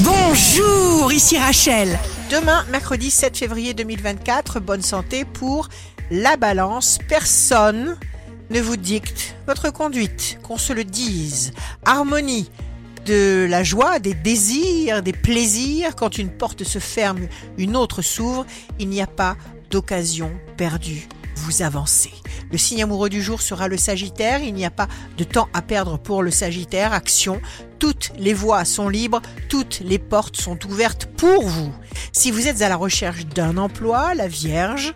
Bonjour, ici Rachel. Demain, mercredi 7 février 2024, bonne santé pour la balance. Personne ne vous dicte votre conduite, qu'on se le dise. Harmonie de la joie, des désirs, des plaisirs. Quand une porte se ferme, une autre s'ouvre. Il n'y a pas d'occasion perdue. Vous avancez. Le signe amoureux du jour sera le Sagittaire. Il n'y a pas de temps à perdre pour le Sagittaire. Action. Toutes les voies sont libres. Toutes les portes sont ouvertes pour vous. Si vous êtes à la recherche d'un emploi, la Vierge,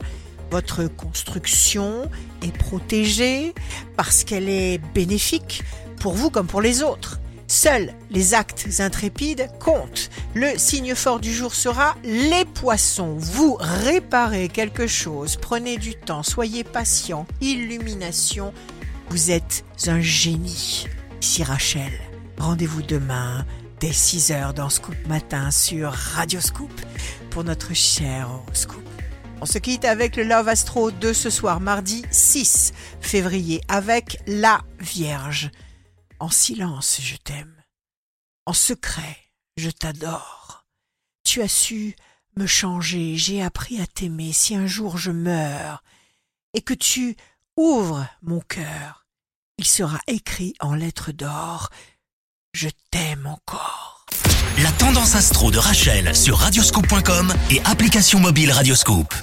votre construction est protégée parce qu'elle est bénéfique pour vous comme pour les autres. Seuls les actes intrépides comptent. Le signe fort du jour sera les poissons. Vous réparez quelque chose, prenez du temps, soyez patient. Illumination, vous êtes un génie. Ici Rachel, rendez-vous demain dès 6h dans Scoop Matin sur Radio Scoop pour notre cher Scoop. On se quitte avec le Love Astro de ce soir, mardi 6 février, avec la Vierge. En silence, je t'aime. En secret, je t'adore. Tu as su me changer, j'ai appris à t'aimer. Si un jour je meurs et que tu ouvres mon cœur, il sera écrit en lettres d'or Je t'aime encore. La tendance astro de Rachel sur radioscope.com et application mobile Radioscope.